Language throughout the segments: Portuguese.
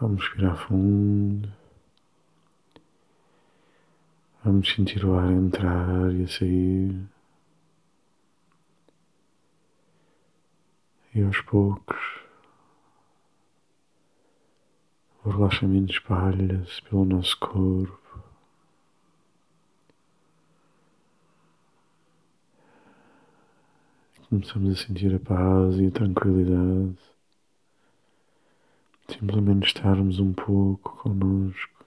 Vamos respirar fundo. Vamos sentir o ar entrar e a sair. E aos poucos o relaxamento espalha-se pelo nosso corpo. Começamos a sentir a paz e a tranquilidade. Simplesmente estarmos um pouco conosco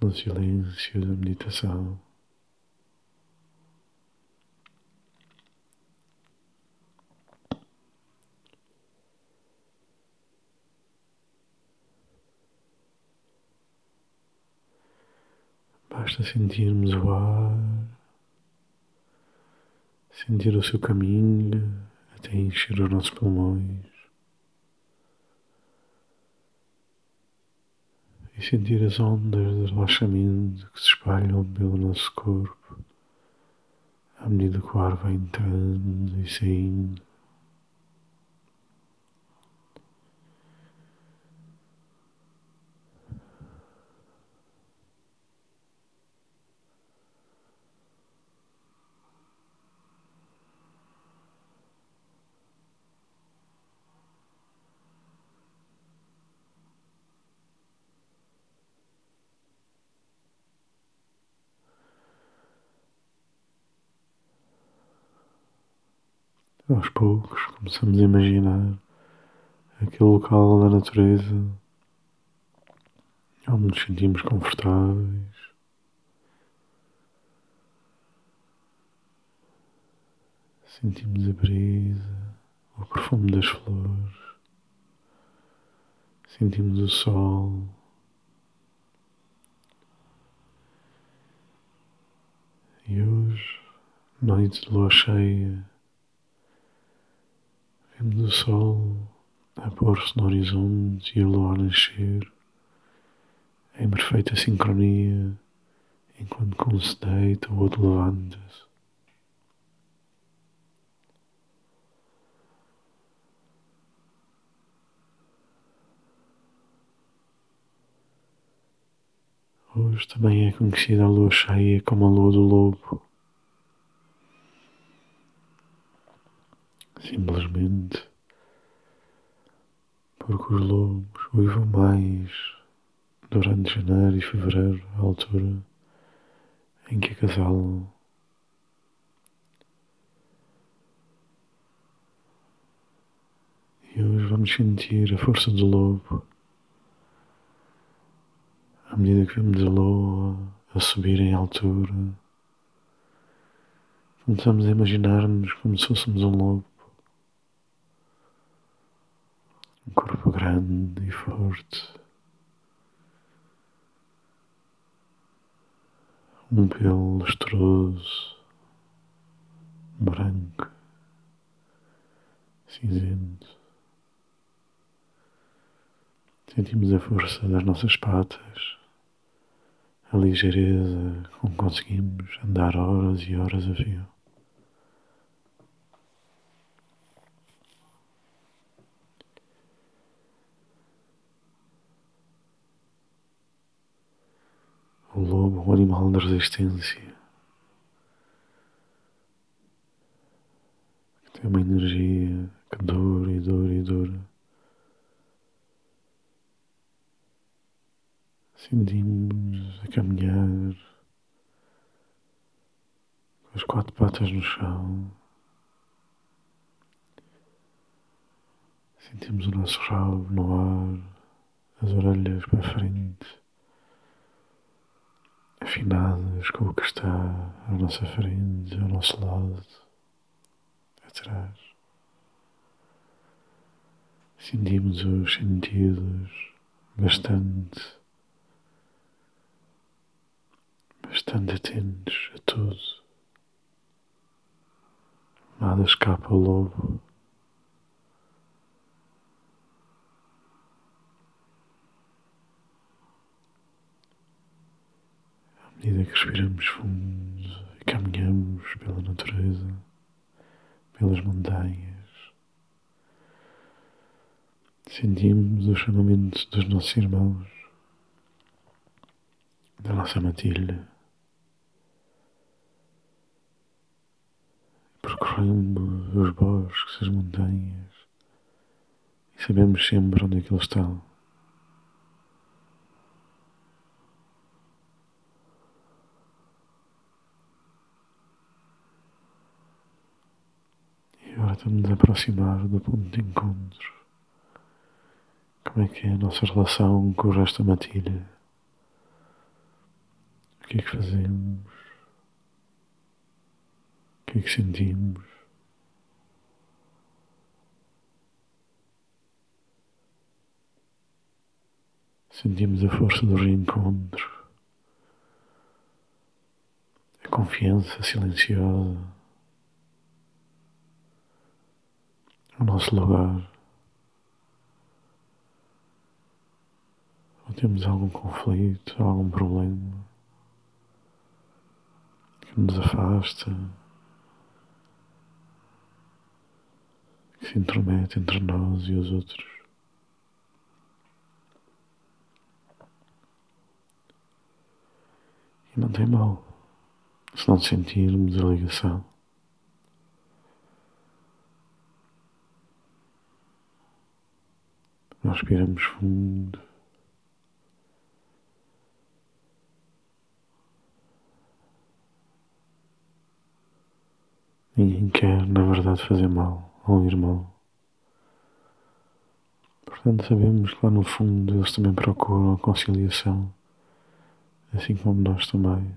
no silêncio da meditação. Basta sentirmos o ar. Sentir o seu caminho até encher os nossos pulmões e sentir as ondas de relaxamento que se espalham pelo nosso corpo à medida que o ar vai entrando e saindo. Aos poucos começamos a imaginar aquele local da natureza onde nos sentimos confortáveis. Sentimos a brisa, o perfume das flores, sentimos o sol. E hoje, noite de lua cheia, Vemos o sol a pôr-se no horizonte e a lua a nascer em perfeita sincronia, enquanto um se deita, o outro levanta-se. Hoje também é conhecida a lua cheia como a lua do lobo. Simplesmente porque os lobos uivam mais durante janeiro e fevereiro, a altura em que acasalam. E hoje vamos sentir a força do lobo à medida que vemos a lua a subir em altura. Começamos a imaginar-nos como se fôssemos um lobo um corpo grande e forte, um pelo lustroso, branco, cinzento. Sentimos a força das nossas patas, a ligeireza com que conseguimos andar horas e horas a fio. O lobo, o animal da resistência, que tem uma energia que dura e dura e dura. Sentimos a caminhar com as quatro patas no chão. Sentimos o nosso rabo no ar, as orelhas para frente afinadas com o que está à nossa frente, ao nosso lado, atrás. Sentimos os sentidos bastante, bastante atentos a tudo. Nada escapa ao lobo. Medida que respiramos fundo e caminhamos pela natureza, pelas montanhas, Sentimos o chamamento dos nossos irmãos, da nossa matilha. Percorremos os bosques, as montanhas e sabemos sempre onde é que eles estão. E agora estamos a aproximar do ponto de encontro. Como é que é a nossa relação com o resto da matilha? O que é que fazemos? O que é que sentimos? Sentimos a força do reencontro, a confiança silenciosa, o nosso lugar. Ou temos algum conflito, algum problema que nos afasta, que se intromete entre nós e os outros. E não tem mal se não sentirmos a ligação. Nós respiramos fundo. Ninguém quer, na verdade, fazer mal ao irmão. Portanto, sabemos que lá no fundo eles também procuram a conciliação, assim como nós também.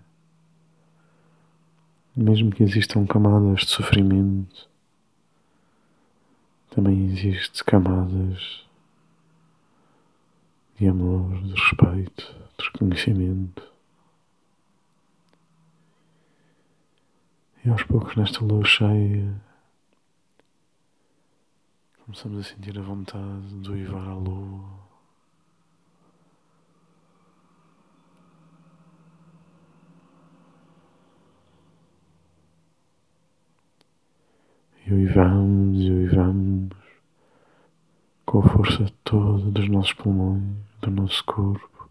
Mesmo que existam camadas de sofrimento, também existem camadas de amor, de respeito, de reconhecimento. E aos poucos, nesta lua cheia, começamos a sentir a vontade de uivar a lua. E uivamos e uivamos com a força toda dos nossos pulmões, do nosso corpo.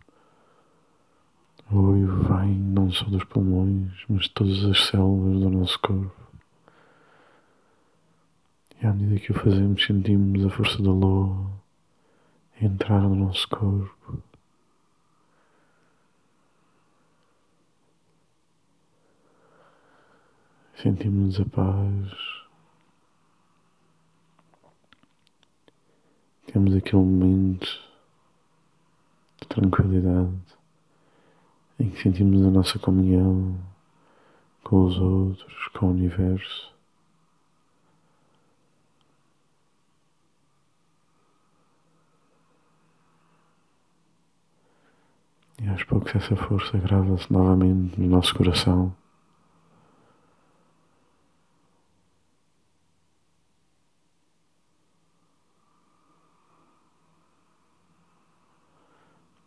O uivo vem não só dos pulmões, mas de todas as células do nosso corpo. E à medida que o fazemos, sentimos a força da lua entrar no nosso corpo. Sentimos a paz. Temos aquele momento tranquilidade em que sentimos a nossa comunhão com os outros, com o universo. E aos poucos essa força grava-se novamente no nosso coração.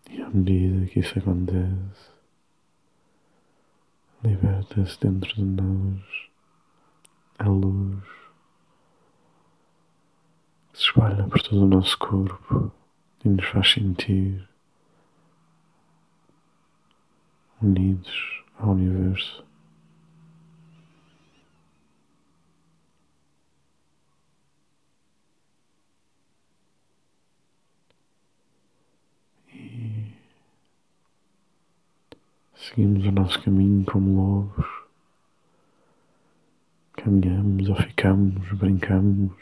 E à medida que isso acontece, liberta-se dentro de nós a luz que se espalha por todo o nosso corpo e nos faz sentir unidos ao universo. Seguimos o nosso caminho como lobos. Caminhamos ou ficamos, brincamos.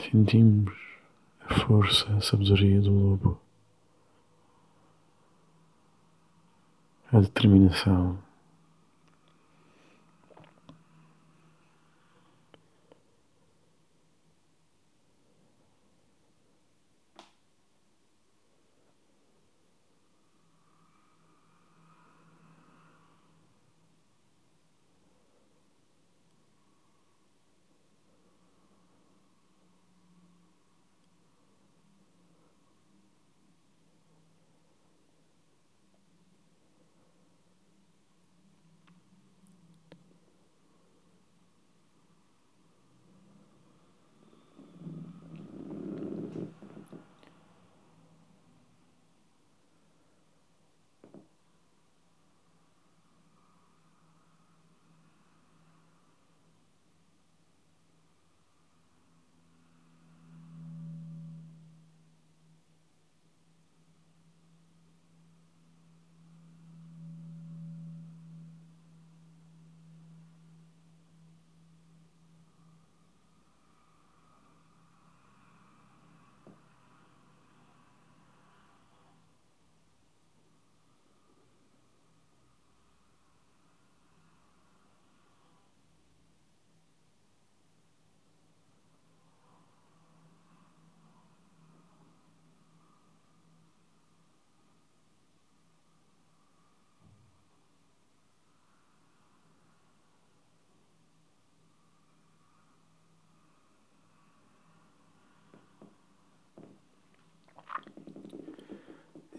Sentimos a força, a sabedoria do lobo. A determinação.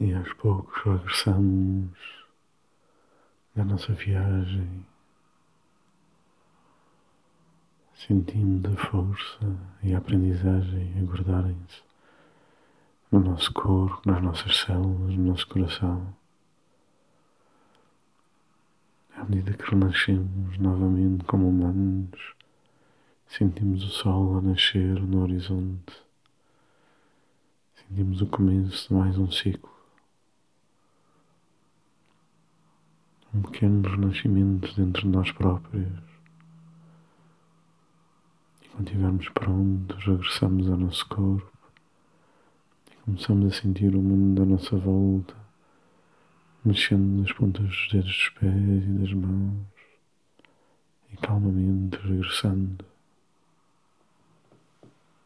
E aos poucos regressamos da nossa viagem, sentindo a força e a aprendizagem a guardarem-se no nosso corpo, nas nossas células, no nosso coração. À medida que renascemos novamente como humanos, sentimos o sol a nascer no horizonte, sentimos o começo de mais um ciclo. Um pequeno renascimento dentro de nós próprios. E quando estivermos prontos, regressamos ao nosso corpo Começamos a sentir o mundo à nossa volta, mexendo nas pontas dos dedos dos pés e das mãos e calmamente regressando